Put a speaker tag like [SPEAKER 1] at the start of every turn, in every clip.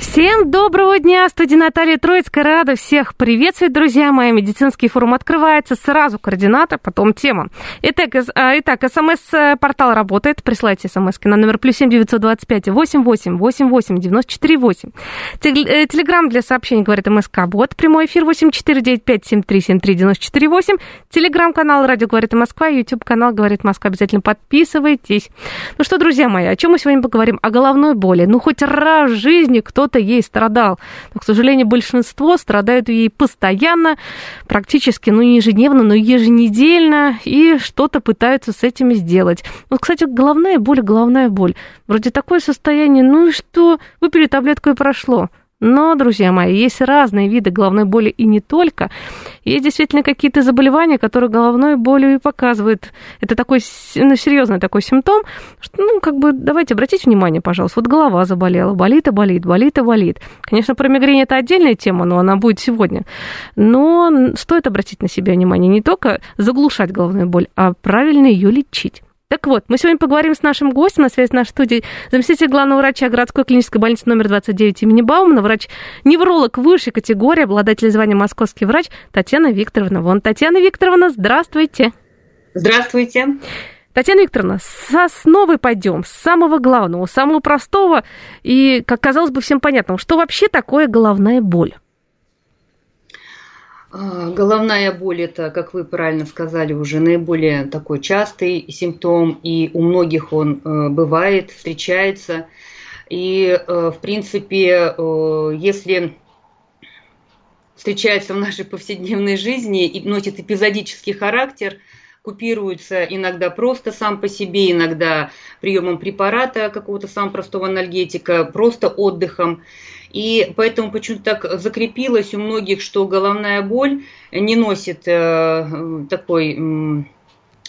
[SPEAKER 1] Всем доброго дня! Студия Наталья Троицкая. Рада всех приветствовать, друзья мои. Медицинский форум открывается. Сразу координаты, потом тема. Итак, а, итак смс-портал работает. Присылайте смс на номер плюс семь девятьсот двадцать пять восемь восемь восемь восемь девяносто четыре восемь. Э, телеграмм для сообщений говорит МСК. Вот прямой эфир восемь четыре девять пять семь три семь три девяносто четыре восемь. Телеграм-канал Радио говорит Москва. Ютуб канал говорит Москва. Обязательно подписывайтесь. Ну что, друзья мои, о чем мы сегодня поговорим? О головной боли. Ну хоть раз в жизни кто кто-то ей страдал. Но, к сожалению, большинство страдают ей постоянно, практически, ну, не ежедневно, но еженедельно, и что-то пытаются с этим сделать. Вот, кстати, головная боль, головная боль. Вроде такое состояние, ну и что, выпили таблетку и прошло. Но, друзья мои, есть разные виды головной боли и не только. Есть действительно какие-то заболевания, которые головной болью и показывают. Это такой ну, серьезный такой симптом, что, ну, как бы, давайте обратите внимание, пожалуйста, вот голова заболела, болит и болит, болит и болит. Конечно, про мигрень это отдельная тема, но она будет сегодня. Но стоит обратить на себя внимание, не только заглушать головную боль, а правильно ее лечить. Так вот, мы сегодня поговорим с нашим гостем на связи с нашей студией, заместитель главного врача городской клинической больницы номер 29 имени Баумана, врач-невролог высшей категории, обладатель звания московский врач Татьяна Викторовна. Вон, Татьяна Викторовна, здравствуйте.
[SPEAKER 2] Здравствуйте.
[SPEAKER 1] Татьяна Викторовна, с основы пойдем, с самого главного, самого простого и, как казалось бы, всем понятного. Что вообще такое головная боль?
[SPEAKER 2] А, головная боль – это, как вы правильно сказали, уже наиболее такой частый симптом, и у многих он э, бывает, встречается. И, э, в принципе, э, если встречается в нашей повседневной жизни и носит эпизодический характер, купируется иногда просто сам по себе, иногда приемом препарата какого-то самого простого анальгетика, просто отдыхом – и поэтому почему-то так закрепилось у многих, что головная боль не носит э, такой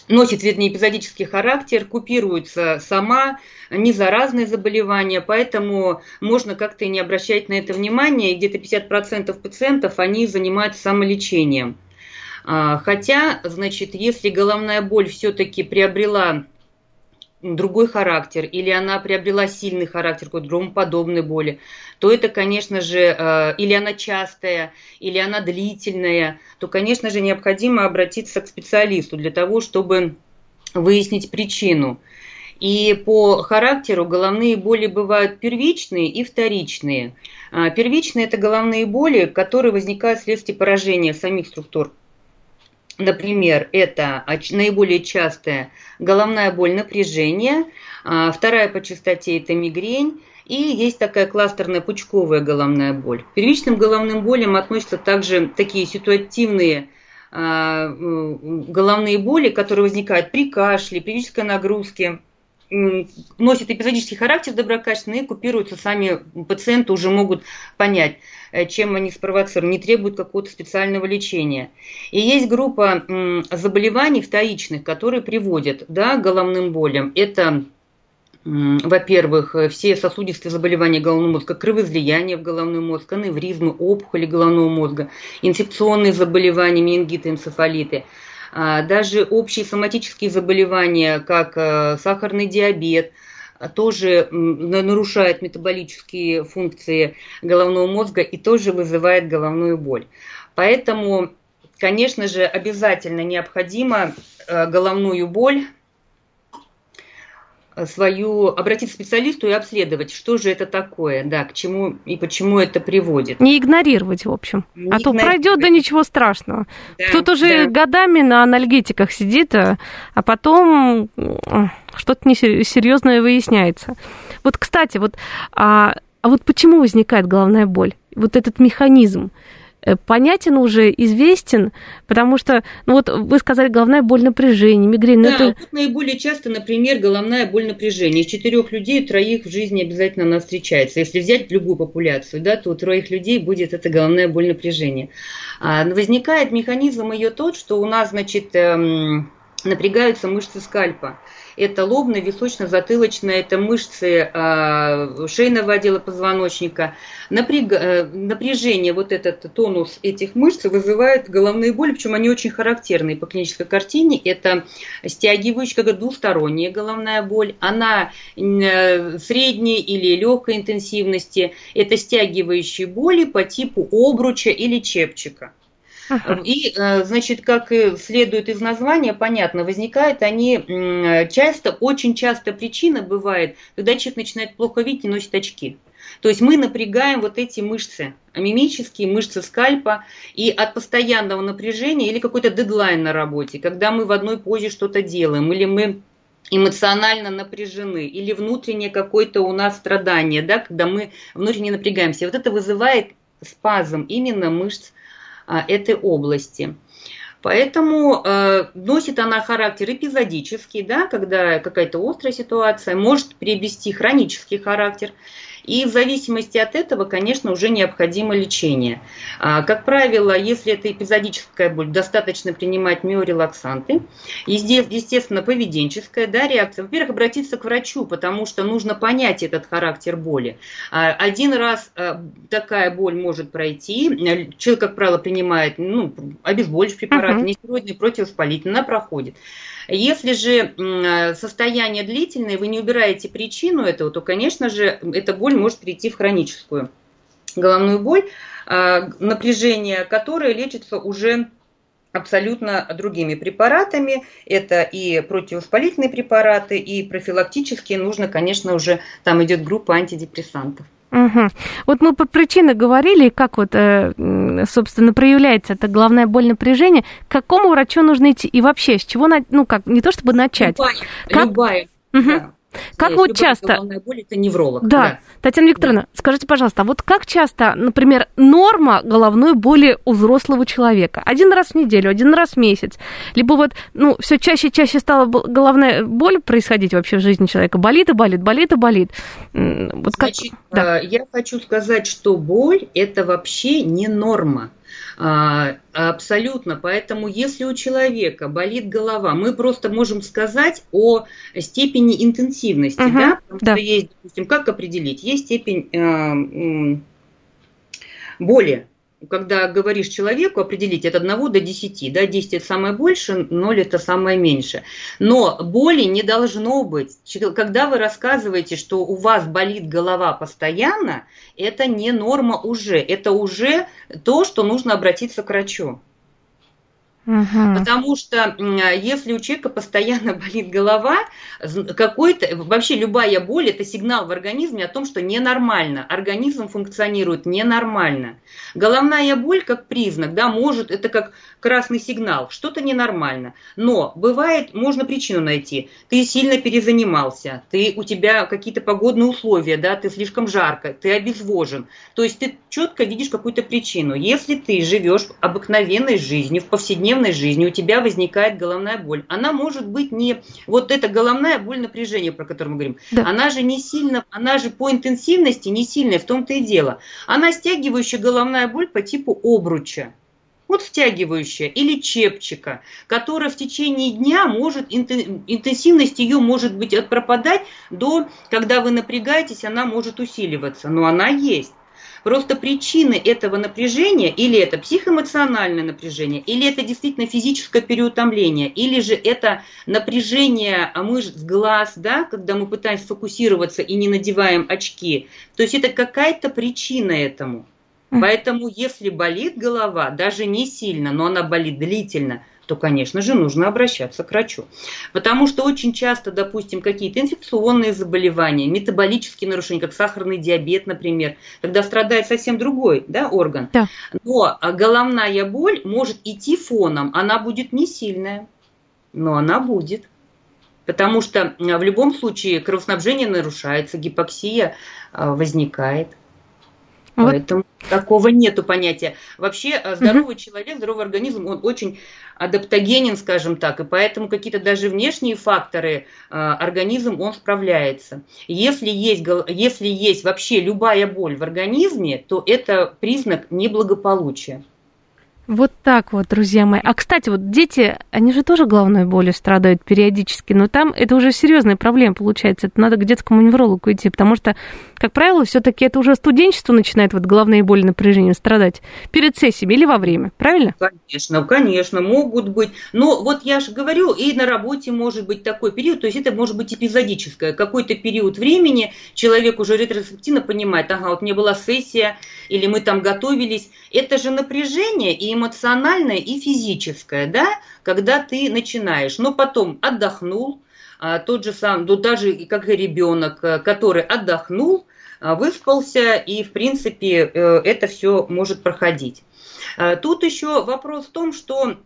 [SPEAKER 2] носит, вернее, эпизодический характер, купируется сама, не заразные заболевания, поэтому можно как-то и не обращать на это внимания, и где-то 50% пациентов, они занимаются самолечением. А, хотя, значит, если головная боль все-таки приобрела другой характер, или она приобрела сильный характер какой-то громоподобной боли, то это, конечно же, э, или она частая, или она длительная, то, конечно же, необходимо обратиться к специалисту для того, чтобы выяснить причину. И по характеру головные боли бывают первичные и вторичные. А, первичные – это головные боли, которые возникают вследствие поражения самих структур. Например, это наиболее частая головная боль напряжения, а, вторая по частоте – это мигрень, и есть такая кластерная пучковая головная боль. К первичным головным болям относятся также такие ситуативные а, головные боли, которые возникают при кашле, при физической нагрузке, носят эпизодический характер доброкачественный и купируются сами пациенты уже могут понять, э, чем они спровоцированы, не требуют какого-то специального лечения. И есть группа заболеваний вторичных, которые приводят да, к головным болям. Это во-первых, э, все сосудистые заболевания головного мозга, кровоизлияние в головной мозг, аневризмы, опухоли головного мозга, инфекционные заболевания, менингиты, энцефалиты, а, даже общие соматические заболевания, как э, сахарный диабет, а, тоже нарушает метаболические функции головного мозга и тоже вызывает головную боль. Поэтому, конечно же, обязательно необходимо э, головную боль свою, обратиться к специалисту и обследовать, что же это такое, да, к чему и почему это приводит.
[SPEAKER 1] Не игнорировать, в общем. Не а то пройдет, да ничего страшного. Да, Кто-то уже да. годами на анальгетиках сидит, а, а потом что-то несерьезное выясняется. Вот, кстати, вот, а, а вот почему возникает головная боль? Вот этот механизм. Э, понятен уже, известен, потому что, ну вот вы сказали, головная боль напряжение, мигрень.
[SPEAKER 2] Да, это... вот наиболее часто, например, головная боль напряжение. Из четырех людей троих в жизни обязательно она встречается. Если взять любую популяцию, да, то у троих людей будет это головная боль напряжение. А, возникает механизм ее тот, что у нас, значит, эм, напрягаются мышцы скальпа это лобно-височно-затылочная, это мышцы э, шейного отдела позвоночника. Напряг, э, напряжение, вот этот тонус этих мышц вызывает головные боли, причем они очень характерны по клинической картине. Это стягивающая, как двусторонняя головная боль. Она э, средней или легкой интенсивности. Это стягивающие боли по типу обруча или чепчика. И, э, значит, как следует из названия, понятно, возникают они часто, очень часто причина бывает, когда человек начинает плохо видеть и носит очки. То есть мы напрягаем вот эти мышцы, мимические мышцы скальпа, и от постоянного напряжения или какой-то дедлайн на работе, когда мы в одной позе что-то делаем, или мы эмоционально напряжены, или внутреннее какое-то у нас страдание, да, когда мы внутренне напрягаемся. Вот это вызывает спазм именно мышц этой области. Поэтому э, носит она характер эпизодический, да, когда какая-то острая ситуация, может приобрести хронический характер. И в зависимости от этого, конечно, уже необходимо лечение. А, как правило, если это эпизодическая боль, достаточно принимать миорелаксанты. И здесь, естественно, поведенческая да, реакция. Во-первых, обратиться к врачу, потому что нужно понять этот характер боли. А, один раз а, такая боль может пройти. Человек, как правило, принимает ну, обезболивающие препараты, uh-huh. нестероидные, противовоспалительные, она проходит. Если же состояние длительное, вы не убираете причину этого, то, конечно же, эта боль может перейти в хроническую головную боль, а, напряжение которое лечится уже абсолютно другими препаратами. Это и противовоспалительные препараты, и профилактические. Нужно, конечно, уже там идет группа антидепрессантов.
[SPEAKER 1] Угу. Вот мы по причинам говорили, как вот, э, собственно, проявляется это головная боль напряжения. К какому врачу нужно идти? И вообще, с чего, ну как, не то чтобы начать.
[SPEAKER 2] Любая.
[SPEAKER 1] Как...
[SPEAKER 2] любая
[SPEAKER 1] угу. да. Как вот часто...
[SPEAKER 2] Боль – это невролог.
[SPEAKER 1] Да. да. Татьяна Викторовна, да. скажите, пожалуйста, а вот как часто, например, норма головной боли у взрослого человека? Один раз в неделю, один раз в месяц? Либо вот, ну, все чаще и чаще стала головная боль происходить вообще в жизни человека? Болит и болит, болит и болит.
[SPEAKER 2] Вот Значит, как... да. Э, я хочу сказать, что боль – это вообще не норма. А, абсолютно. Поэтому, если у человека болит голова, мы просто можем сказать о степени интенсивности, угу, да? Потому да. что есть, допустим, как определить? Есть степень э, боли когда говоришь человеку определить от 1 до 10, да, 10 это самое больше, 0 это самое меньше. Но боли не должно быть. Когда вы рассказываете, что у вас болит голова постоянно, это не норма уже. Это уже то, что нужно обратиться к врачу. Угу. Потому что если у человека постоянно болит голова, какой-то вообще любая боль это сигнал в организме о том, что ненормально. Организм функционирует ненормально. Головная боль как признак, да, может, это как красный сигнал, что-то ненормально. Но бывает, можно причину найти. Ты сильно перезанимался, ты, у тебя какие-то погодные условия, да, ты слишком жарко, ты обезвожен. То есть ты четко видишь какую-то причину. Если ты живешь обыкновенной жизнью, в повседневной жизни, у тебя возникает головная боль. Она может быть не вот эта головная боль напряжения, про которую мы говорим. Да. Она же не сильно, она же по интенсивности не сильная, в том-то и дело. Она стягивающая головная боль по типу обруча вот втягивающая или чепчика, которая в течение дня может, интенсивность ее может быть от пропадать до, когда вы напрягаетесь, она может усиливаться, но она есть. Просто причины этого напряжения, или это психоэмоциональное напряжение, или это действительно физическое переутомление, или же это напряжение мышц глаз, да, когда мы пытаемся фокусироваться и не надеваем очки. То есть это какая-то причина этому. Поэтому, если болит голова, даже не сильно, но она болит длительно, то, конечно же, нужно обращаться к врачу. Потому что очень часто, допустим, какие-то инфекционные заболевания, метаболические нарушения, как сахарный диабет, например, когда страдает совсем другой да, орган. Да. Но головная боль может идти фоном, она будет не сильная, но она будет. Потому что в любом случае кровоснабжение нарушается, гипоксия а, возникает. Вот. Поэтому такого нету понятия. Вообще э, здоровый угу. человек, здоровый организм, он очень адаптогенен, скажем так, и поэтому какие-то даже внешние факторы э, организм он справляется. Если есть, если есть вообще любая боль в организме, то это признак неблагополучия.
[SPEAKER 1] Вот так вот, друзья мои. А, кстати, вот дети, они же тоже головной болью страдают периодически, но там это уже серьезная проблема получается. Это надо к детскому неврологу идти, потому что, как правило, все таки это уже студенчество начинает вот головные боли, напряжение страдать перед сессиями или во время, правильно?
[SPEAKER 2] Конечно, конечно, могут быть. Но вот я же говорю, и на работе может быть такой период, то есть это может быть эпизодическое. Какой-то период времени человек уже ретроспективно понимает, ага, вот мне была сессия, или мы там готовились. Это же напряжение и эмоциональное, и физическое, да, когда ты начинаешь. Но потом отдохнул, а, тот же сам, ну даже как и ребенок, э, который отдохнул, а, выспался, и в принципе э, это все может проходить. А, тут еще вопрос в том, что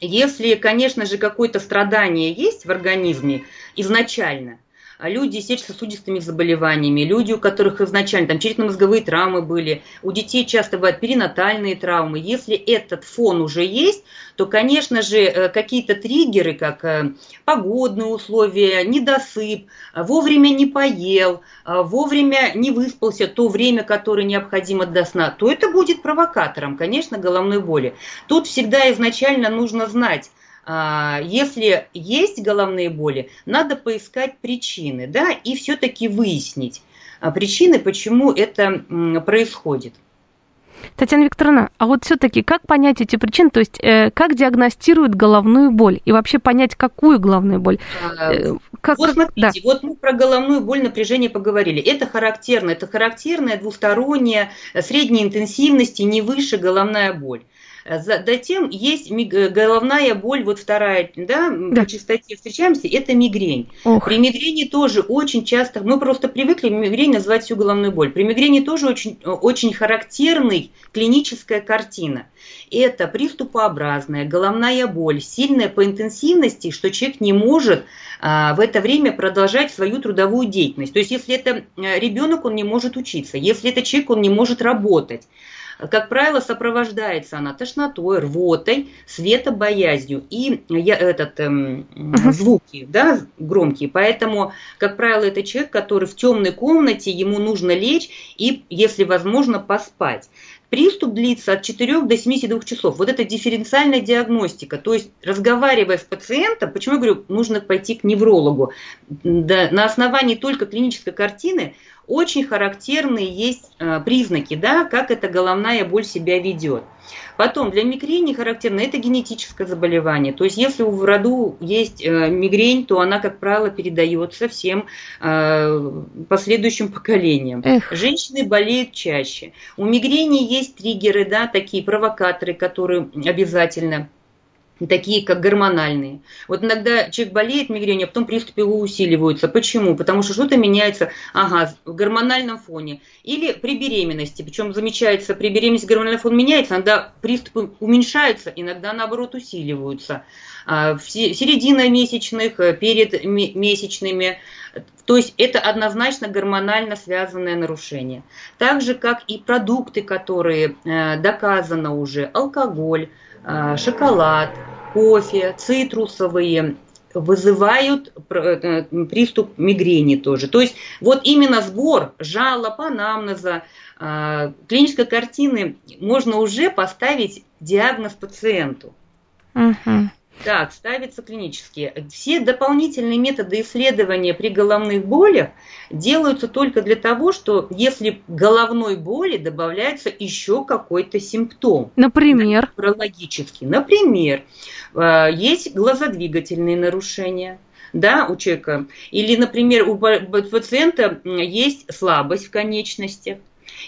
[SPEAKER 2] если, конечно же, какое-то страдание есть в организме изначально, люди с сердечно-сосудистыми заболеваниями, люди, у которых изначально там черепно-мозговые травмы были, у детей часто бывают перинатальные травмы. Если этот фон уже есть, то, конечно же, э, какие-то триггеры, как э, погодные условия, недосып, вовремя не поел, вовремя не выспался то время, которое необходимо до сна, то это будет провокатором, конечно, головной боли. Тут всегда изначально нужно знать, а, если есть головные боли, надо поискать причины, да, и все-таки выяснить а, причины, почему это происходит.
[SPEAKER 1] Татьяна Викторовна, а вот все-таки как понять эти причины, то есть э, как диагностируют головную боль и вообще понять, какую головную боль?
[SPEAKER 2] А, э, как, вот смотрите, да. вот мы про головную боль напряжение поговорили. Это характерно, это характерная двусторонняя средней интенсивности, не выше головная боль. Затем есть головная боль, вот вторая, да, да. по частоте встречаемся, это мигрень. Ох. При мигрени тоже очень часто, мы просто привыкли мигрень называть всю головную боль. При мигрени тоже очень, очень характерный клиническая картина. Это приступообразная головная боль, сильная по интенсивности, что человек не может а, в это время продолжать свою трудовую деятельность. То есть, если это э, ребенок, он не может учиться, если это человек, он не может работать. Как правило, сопровождается она тошнотой, рвотой, светобоязнью и этот, эм, звуки да, громкие. Поэтому, как правило, это человек, который в темной комнате, ему нужно лечь и, если возможно, поспать. Приступ длится от 4 до 72 часов. Вот это дифференциальная диагностика. То есть, разговаривая с пациентом, почему я говорю, нужно пойти к неврологу. Да, на основании только клинической картины очень характерные есть э, признаки, да, как эта головная боль себя ведет. Потом, для мигрени характерно это генетическое заболевание. То есть, если в роду есть э, мигрень, то она, как правило, передается всем э, последующим поколениям. Эх. Женщины болеют чаще. У мигрени есть триггеры, да, такие провокаторы, которые обязательно такие как гормональные. Вот иногда человек болеет мигренью, а потом приступы его усиливаются. Почему? Потому что что-то меняется ага, в гормональном фоне. Или при беременности. Причем замечается, при беременности гормональный фон меняется, иногда приступы уменьшаются, иногда наоборот усиливаются. А, середина месячных, э, перед месячными. То есть это однозначно гормонально связанное нарушение. Так же, как и продукты, которые э, доказано уже, алкоголь, шоколад, кофе, цитрусовые вызывают э, приступ мигрени тоже. То есть вот именно сбор жалоб, анамнеза, а, клинической картины можно уже поставить диагноз пациенту. Угу. Так, ставятся клинические. Все дополнительные методы исследования при головных болях делаются только для того, что если головной боли добавляется еще какой-то симптом.
[SPEAKER 1] Например?
[SPEAKER 2] Неврологический. Например, э, есть глазодвигательные нарушения, да, у человека. Или, например, у пациента есть слабость в конечностях.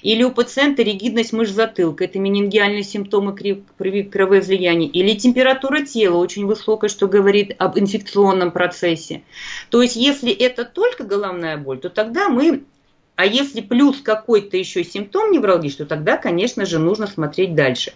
[SPEAKER 2] Или у пациента ригидность мышц затылка, это менингиальные симптомы кровоизлияния. Или температура тела очень высокая, что говорит об инфекционном процессе. То есть, если это только головная боль, то тогда мы а если плюс какой-то еще симптом неврологический, то тогда, конечно же, нужно смотреть дальше.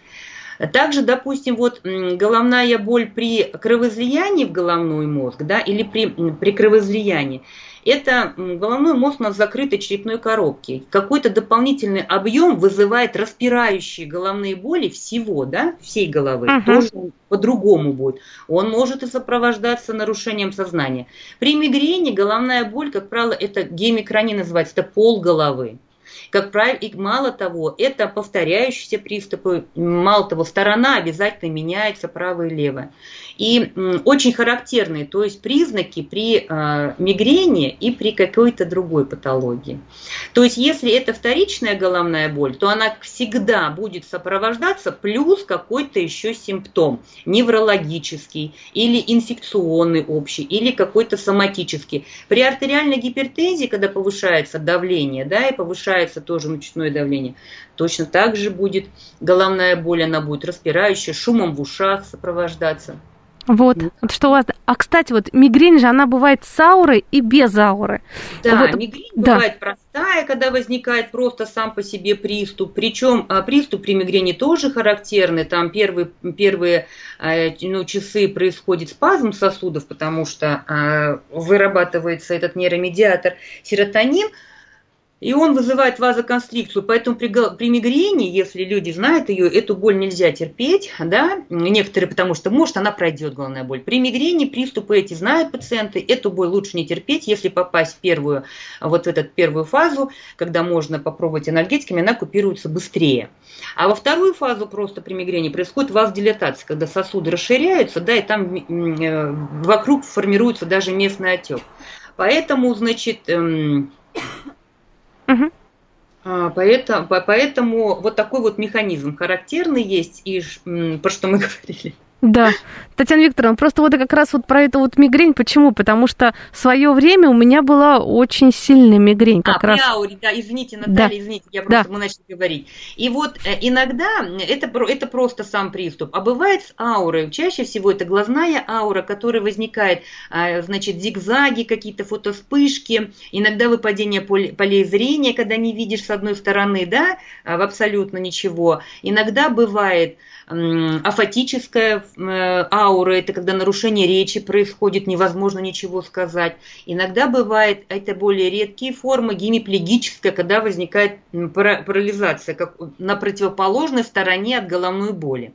[SPEAKER 2] Также, допустим, вот головная боль при кровоизлиянии в головной мозг, да, или при, при кровоизлиянии, это головной мозг у нас закрытой черепной коробки. Какой-то дополнительный объем вызывает распирающие головные боли всего, да, всей головы. Uh-huh. Тоже по-другому будет. Он может и сопровождаться нарушением сознания. При мигрени головная боль, как правило, это гемикрония называется, это пол головы. Как правило, и мало того, это повторяющиеся приступы, мало того, сторона обязательно меняется правая и левая. И очень характерные, то есть признаки при э, мигрени и при какой-то другой патологии. То есть если это вторичная головная боль, то она всегда будет сопровождаться плюс какой-то еще симптом, неврологический или инфекционный общий, или какой-то соматический. При артериальной гипертензии, когда повышается давление, да, и повышается тоже мочное давление, точно так же будет головная боль, она будет распирающая, шумом в ушах сопровождаться.
[SPEAKER 1] Вот, вот что у вас. А кстати, вот мигрень же она бывает с аурой и без ауры.
[SPEAKER 2] Да, вот, мигрень да. бывает простая, когда возникает просто сам по себе приступ. Причем а, приступ при мигрени тоже характерный. Там первые, первые а, ну, часы происходит спазм сосудов, потому что а, вырабатывается этот нейромедиатор серотонин и он вызывает вазоконстрикцию. Поэтому при, при мигрени, если люди знают ее, эту боль нельзя терпеть, да, некоторые, потому что, может, она пройдет, головная боль. При мигрени приступы эти знают пациенты, эту боль лучше не терпеть, если попасть в первую, вот в эту первую фазу, когда можно попробовать анальгетиками, она купируется быстрее. А во вторую фазу просто при мигрени происходит вазодилатация, когда сосуды расширяются, да, и там вокруг формируется даже местный отек. Поэтому, значит, эм, Угу. Поэтому, поэтому вот такой вот механизм характерный есть, и про что мы говорили.
[SPEAKER 1] Да, Татьяна Викторовна, просто вот как раз вот про эту вот мигрень. Почему? Потому что в свое время у меня была очень сильная мигрень. Как
[SPEAKER 2] а,
[SPEAKER 1] раз...
[SPEAKER 2] ауре, да, извините, Наталья, да. извините, я просто, да. мы начали говорить. И вот э, иногда это, это просто сам приступ, а бывает с аурой. Чаще всего это глазная аура, которая возникает, а, значит, зигзаги, какие-то фотоспышки, иногда выпадение полей зрения, когда не видишь с одной стороны, да, в абсолютно ничего. Иногда бывает афатическая аура, это когда нарушение речи происходит, невозможно ничего сказать. Иногда бывает, это более редкие формы, гемиплегическая, когда возникает парализация, как на противоположной стороне от головной боли.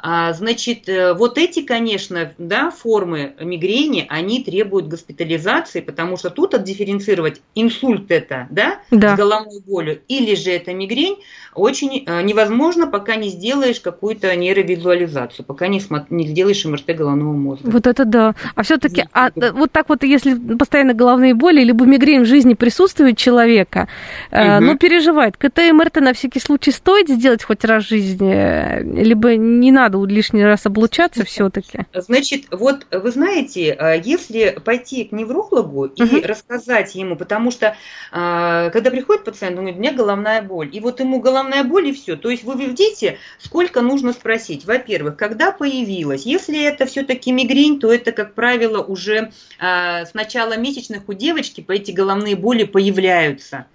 [SPEAKER 2] А, значит, э, вот эти, конечно, да, формы мигрени, они требуют госпитализации, потому что тут отдифференцировать инсульт это, да, да. с головной болью, или же это мигрень, очень э, невозможно, пока не сделаешь какую-то нейровизуализацию, пока не, не сделаешь МРТ головного мозга.
[SPEAKER 1] Вот это да. А все-таки, а, вот так вот, если постоянно головные боли, либо мигрень в жизни присутствует человека, угу. э, ну, переживает, КТ МРТ на всякий случай стоит сделать хоть раз в жизни, э, либо не надо лишний раз облучаться все-таки?
[SPEAKER 2] Значит, вот вы знаете, э, если пойти к неврологу угу. и рассказать ему, потому что когда приходит пациент, он говорит, у меня головная боль, и вот ему головная боль и все. То есть вы видите, сколько нужно спросить. Во-первых, когда появилась? Если это все-таки мигрень, то это, как правило, уже а, с начала месячных у девочки по эти головные боли появляются.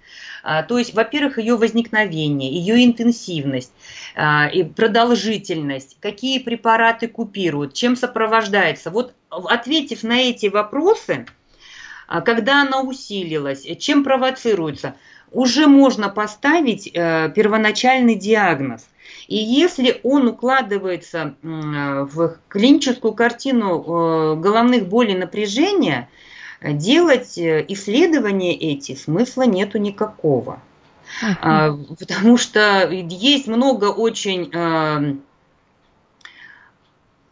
[SPEAKER 2] А, то есть, во-первых, ее возникновение, ее интенсивность, а, и продолжительность, какие препараты купируют, чем сопровождается. Вот ответив на эти вопросы, а, когда она усилилась, чем провоцируется – уже можно поставить э, первоначальный диагноз. И если он укладывается в клиническую картину э, головных болей напряжения, делать э, исследования эти смысла нету никакого. Uh-huh. Потому что есть много очень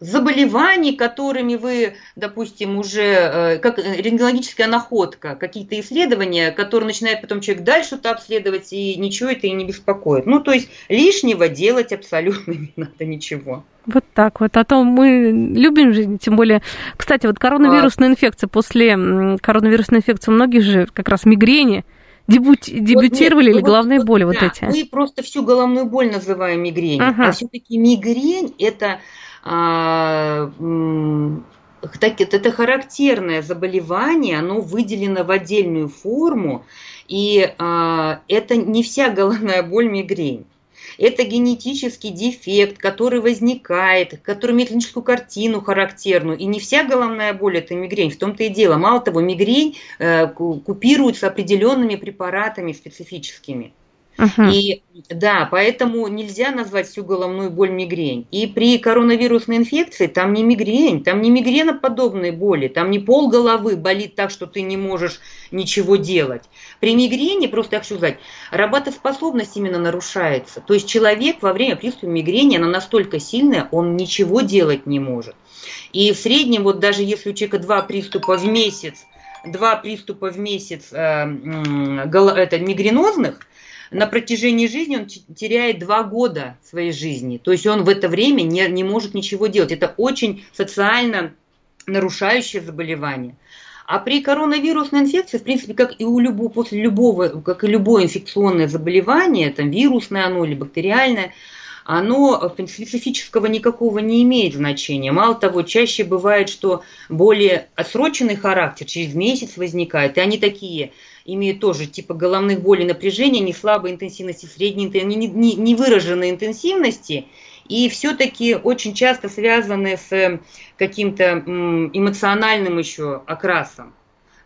[SPEAKER 2] заболеваний, которыми вы, допустим, уже, э, как рентгенологическая находка, какие-то исследования, которые начинает потом человек дальше что-то обследовать, и ничего это и не беспокоит. Ну, то есть лишнего делать абсолютно не надо ничего.
[SPEAKER 1] Вот так вот. А то мы любим же, тем более... Кстати, вот коронавирусная инфекция, после коронавирусной инфекции у многих же как раз мигрени, Дебют, дебютировали вот, или головные вот, боли да, вот эти?
[SPEAKER 2] Мы просто всю головную боль называем мигрень, ага. а все-таки мигрень это а, это характерное заболевание, оно выделено в отдельную форму, и а, это не вся головная боль мигрень. это генетический дефект, который возникает, который имеет клиническую картину характерную. И не вся головная боль – это мигрень, в том-то и дело. Мало того, мигрень э, купируется определенными препаратами специфическими. Uh-huh. И да, поэтому нельзя назвать всю головную боль мигрень. И при коронавирусной инфекции там не мигрень, там не мигреноподобные боли, там не пол головы болит так, что ты не можешь ничего делать. При мигрени, просто я хочу сказать, работоспособность именно нарушается. То есть человек во время приступа мигрени, она настолько сильная, он ничего делать не может. И в среднем, вот даже если у человека два приступа в месяц, два приступа в месяц э, это, мигренозных, на протяжении жизни он теряет два года своей жизни. То есть он в это время не, не может ничего делать. Это очень социально нарушающее заболевание. А при коронавирусной инфекции, в принципе, как и у любого, после любого, как и любое инфекционное заболевание, там вирусное оно или бактериальное, оно специфического никакого не имеет значения. Мало того, чаще бывает, что более отсроченный характер через месяц возникает, и они такие – имеют тоже типа головных болей напряжения, не слабой интенсивности, средней, не, не, не выраженной интенсивности, и все-таки очень часто связаны с каким-то эмоциональным еще окрасом.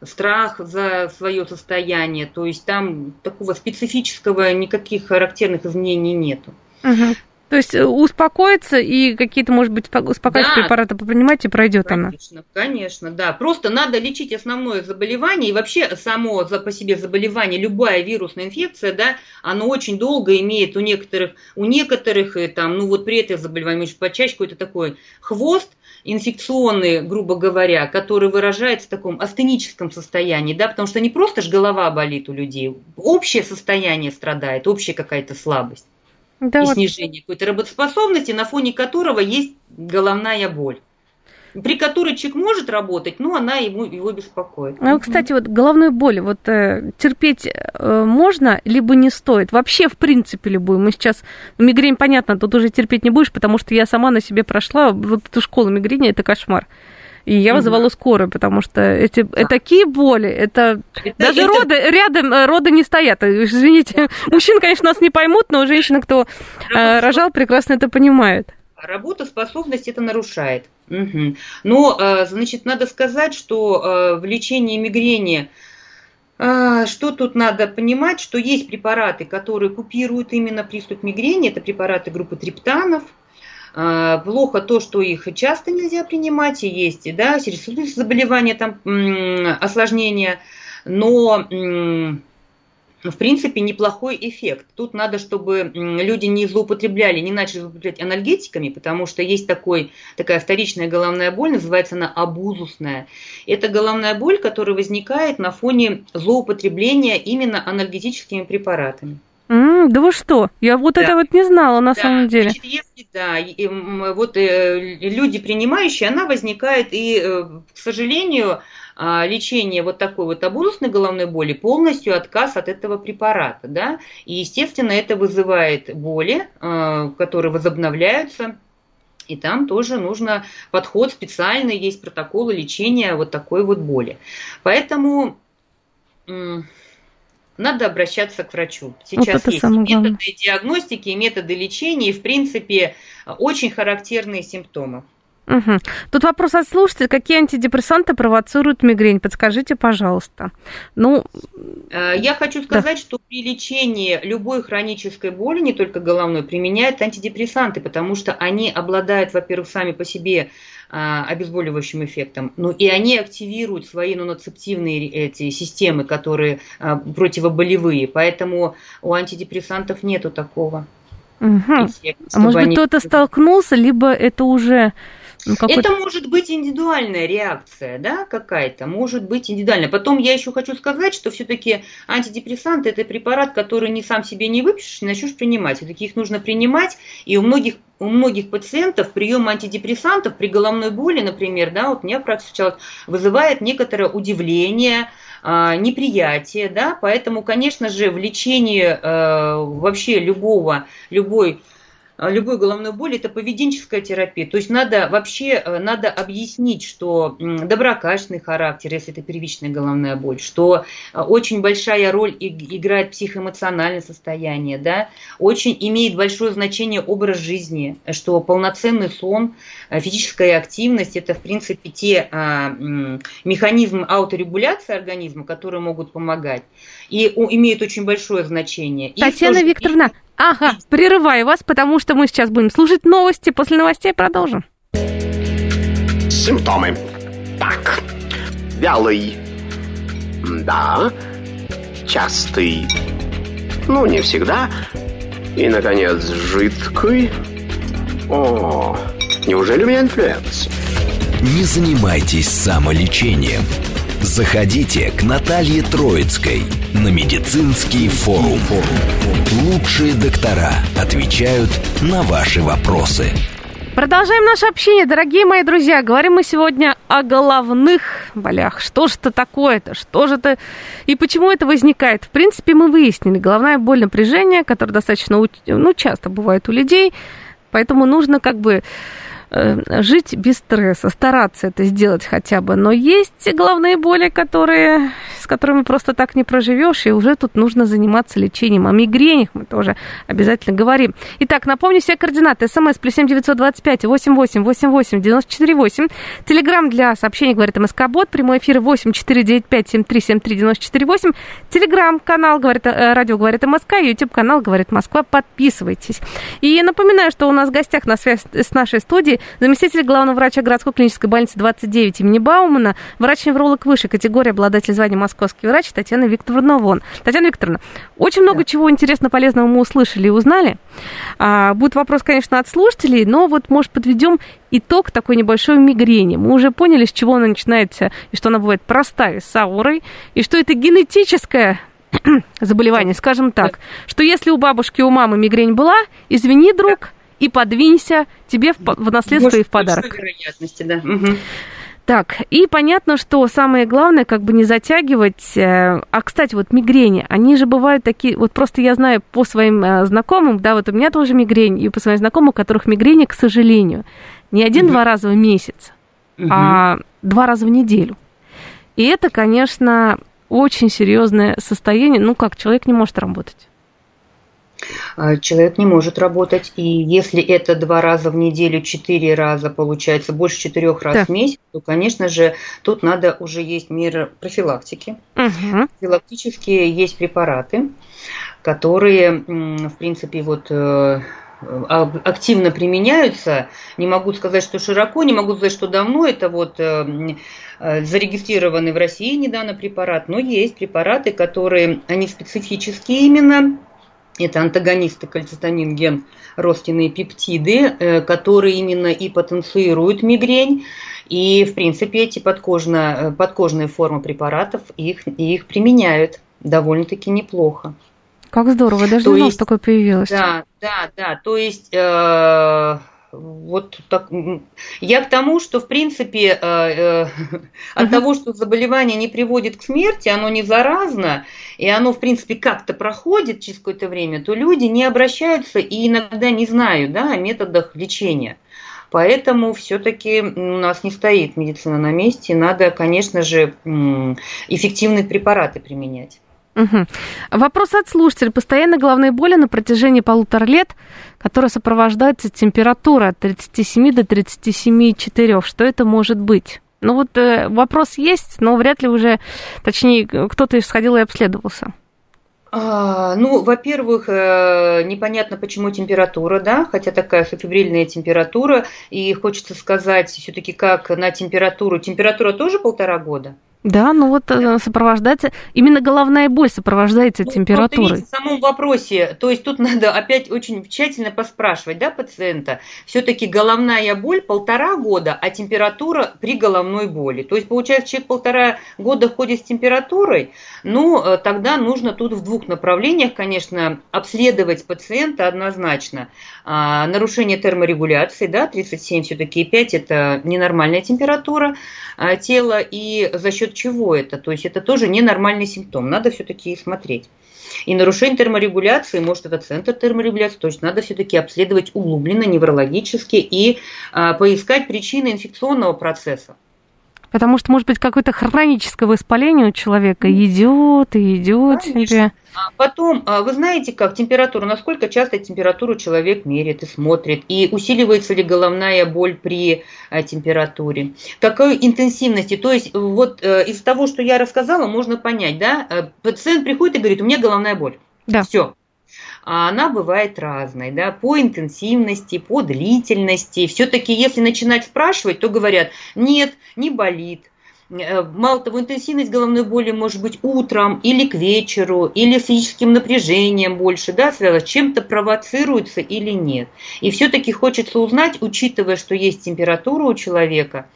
[SPEAKER 2] Страх за свое состояние, то есть там такого специфического никаких характерных изменений нету.
[SPEAKER 1] Угу. То есть э, успокоиться и какие-то, может быть, успокаивающие да, препараты попринимать, и пройдет
[SPEAKER 2] конечно,
[SPEAKER 1] она.
[SPEAKER 2] Конечно, конечно, да. Просто надо лечить основное заболевание, и вообще само за, по себе заболевание, любая вирусная инфекция, да, оно очень долго имеет у некоторых, у некоторых, и там, ну вот при этой заболевании, может, почаще какой-то такой хвост, инфекционный, грубо говоря, который выражается в таком астеническом состоянии, да, потому что не просто ж голова болит у людей, общее состояние страдает, общая какая-то слабость да, и вот. снижение какой-то работоспособности, на фоне которого есть головная боль при которой человек может работать, но она ему, его беспокоит.
[SPEAKER 1] Ну, кстати, вот головную боль вот э, терпеть э, можно, либо не стоит? Вообще, в принципе, любую. Мы сейчас... Мигрень, понятно, тут уже терпеть не будешь, потому что я сама на себе прошла. Вот эту школу мигрени, это кошмар. И я вызывала скорую, потому что эти а. это такие боли, это, это даже это... роды рядом э, роды не стоят. Извините, мужчин, конечно, нас не поймут, но женщины, кто Работа... рожал, прекрасно это понимают.
[SPEAKER 2] Работоспособность это нарушает. Угу. Но, э, значит, надо сказать, что э, в лечении мигрени что тут надо понимать, что есть препараты, которые купируют именно приступ мигрени, это препараты группы триптанов, плохо то, что их часто нельзя принимать, и есть, да, сердечно заболевания, там, осложнения, но в принципе, неплохой эффект. Тут надо, чтобы люди не злоупотребляли, не начали злоупотреблять анальгетиками, потому что есть такой, такая вторичная головная боль, называется она абузусная. Это головная боль, которая возникает на фоне злоупотребления именно анальгетическими препаратами.
[SPEAKER 1] Mm, да вы что? Я вот да. это вот не знала на
[SPEAKER 2] да.
[SPEAKER 1] самом деле.
[SPEAKER 2] Значит, если да, и, вот э, люди принимающие, она возникает и, э, к сожалению, э, лечение вот такой вот абузусной головной боли полностью отказ от этого препарата, да, и естественно это вызывает боли, э, которые возобновляются. И там тоже нужно подход специальный, есть протоколы лечения вот такой вот боли. Поэтому надо обращаться к врачу. Сейчас вот есть методы главное. диагностики, методы лечения, и, в принципе, очень характерные симптомы.
[SPEAKER 1] Угу. Тут вопрос от слушателя. Какие антидепрессанты провоцируют мигрень? Подскажите, пожалуйста. Ну,
[SPEAKER 2] э, Я хочу сказать, да. что при лечении любой хронической боли, не только головной, применяют антидепрессанты, потому что они обладают, во-первых, сами по себе обезболивающим эффектом. Ну и они активируют свои нуноцептивные эти системы, которые а, противоболевые. Поэтому у антидепрессантов нету такого.
[SPEAKER 1] Угу. Эффекта, а может быть, кто-то столкнулся, либо это уже
[SPEAKER 2] ну, это может быть индивидуальная реакция, да, какая-то, может быть индивидуальная. Потом я еще хочу сказать, что все-таки антидепрессанты это препарат, который не сам себе не выпишешь, не начнешь принимать. Все-таки их нужно принимать, и у многих у многих пациентов прием антидепрессантов при головной боли, например, да, вот меня практика вызывает некоторое удивление, а, неприятие, да, поэтому, конечно же, в лечении э, вообще любого, любой любой головной боли это поведенческая терапия. То есть надо вообще э, надо объяснить, что доброкачественный характер, если это первичная головная боль, что э, очень большая роль играет психоэмоциональное состояние, да, очень имеет большое значение образ жизни, что полноценный сон, э, физическая активность это в принципе те а, механизмы ауторегуляции организма, которые могут помогать и имеют очень большое значение.
[SPEAKER 1] Татьяна Викторовна, Ага, прерываю вас, потому что мы сейчас будем слушать новости. После новостей продолжим.
[SPEAKER 3] Симптомы. Так, вялый. Да. Частый. Ну, не всегда. И, наконец, жидкий. О, неужели у меня инфлюенс?
[SPEAKER 4] Не занимайтесь самолечением. Заходите к Наталье Троицкой на медицинский форум. Лучшие доктора отвечают на ваши вопросы.
[SPEAKER 1] Продолжаем наше общение, дорогие мои друзья. Говорим мы сегодня о головных болях. Что же это такое-то? Что же это и почему это возникает? В принципе, мы выяснили. Головная боль напряжение, которое достаточно ну, часто бывает у людей, поэтому нужно как бы жить без стресса, стараться это сделать хотя бы. Но есть головные боли, которые, с которыми просто так не проживешь, и уже тут нужно заниматься лечением. О мигренях мы тоже обязательно говорим. Итак, напомню все координаты. СМС плюс семь девятьсот двадцать пять восемь восемь восемь восемь девяносто четыре восемь. Телеграмм для сообщений говорит МСК Бот. Прямой эфир восемь четыре девять пять семь три семь три девяносто четыре восемь. Телеграмм канал говорит э, радио говорит МСК. Ютуб канал говорит Москва. Подписывайтесь. И напоминаю, что у нас в гостях на связь с нашей студией заместитель главного врача городской клинической больницы 29 имени Баумана, врач-невролог высшей категории, обладатель звания московский врач Татьяна Викторовна Вон. Татьяна Викторовна, очень много да. чего интересно, полезного мы услышали и узнали. А, будет вопрос, конечно, от слушателей, но вот, может, подведем итог такой небольшой мигрени. Мы уже поняли, с чего она начинается, и что она бывает простая, с аурой, и что это генетическое заболевание, скажем так, что если у бабушки, у мамы мигрень была, извини, друг, и подвинься тебе в, в наследство Может, и в подарок.
[SPEAKER 2] вероятности, да. Угу.
[SPEAKER 1] Так, и понятно, что самое главное, как бы не затягивать. Э, а, кстати, вот мигрени, они же бывают такие, вот просто я знаю по своим э, знакомым, да, вот у меня тоже мигрень, и по своим знакомым, у которых мигрени, к сожалению, не один-два угу. раза в месяц, угу. а два раза в неделю. И это, конечно, очень серьезное состояние. Ну как, человек не может работать.
[SPEAKER 2] А, человек не может работать. И если это два раза в неделю, четыре раза, получается, больше четырех раз да. в месяц, то, конечно же, тут надо уже есть меры профилактики. Угу. Профилактические есть препараты, которые, в принципе, вот э, активно применяются. Не могу сказать, что широко, не могу сказать, что давно. Это вот э, э, зарегистрированный в России недавно препарат, но есть препараты, которые, они специфические именно, это антагонисты кальцитонин ген ростиные пептиды, э, которые именно и потенцируют мигрень. И, в принципе, эти подкожно, э, подкожные формы препаратов, их, их применяют довольно-таки неплохо.
[SPEAKER 1] Как здорово, даже у нас такое появилось.
[SPEAKER 2] Да, да, да. То есть э, вот так, я к тому, что в принципе э, э, от того, что заболевание не приводит к смерти, оно не заразно, и оно в принципе как-то проходит через какое-то время, то люди не обращаются и иногда не знают да, о методах лечения. Поэтому все-таки у нас не стоит медицина на месте, надо, конечно же, эффективные препараты применять.
[SPEAKER 1] Угу. Вопрос от слушателя. Постоянно головные боли на протяжении полутора лет, которая сопровождается температурой от 37 до 37,4. Что это может быть? Ну вот э, вопрос есть, но вряд ли уже, точнее, кто-то сходил и обследовался.
[SPEAKER 2] А, ну, во-первых, э, непонятно, почему температура, да, хотя такая фебрильная температура, и хочется сказать все-таки, как на температуру. Температура тоже полтора года?
[SPEAKER 1] Да, ну вот э, сопровождается, именно головная боль сопровождается ну, температурой. Вот,
[SPEAKER 2] в самом вопросе, то есть тут надо опять очень тщательно поспрашивать, да, пациента, все-таки головная боль полтора года, а температура при головной боли. То есть получается человек полтора года ходит с температурой, ну э, тогда нужно тут в двух направлениях, конечно, обследовать пациента однозначно. А, нарушение терморегуляции, да, 37 все-таки 5 это ненормальная температура а, тела, и за счет чего это. То есть это тоже ненормальный симптом. Надо все-таки смотреть. И нарушение терморегуляции, может, это центр терморегуляции, то есть надо все-таки обследовать углубленно, неврологически и а, поискать причины инфекционного процесса.
[SPEAKER 1] Потому что, может быть, какое-то хроническое воспаление у человека идет и идет себе.
[SPEAKER 2] А потом, а, вы знаете как, температура, насколько часто температуру человек меряет и смотрит, и усиливается ли головная боль при а, температуре, какой интенсивности. То есть вот э, из того, что я рассказала, можно понять, да, э, пациент приходит и говорит, у меня головная боль. Да. Все, а она бывает разной, да, по интенсивности, по длительности. Все-таки, если начинать спрашивать, то говорят, нет, не болит, э, Мало того, интенсивность головной боли может быть утром или к вечеру, или физическим напряжением больше, да, связано, чем-то провоцируется или нет. И все-таки хочется узнать, учитывая, что есть температура у человека,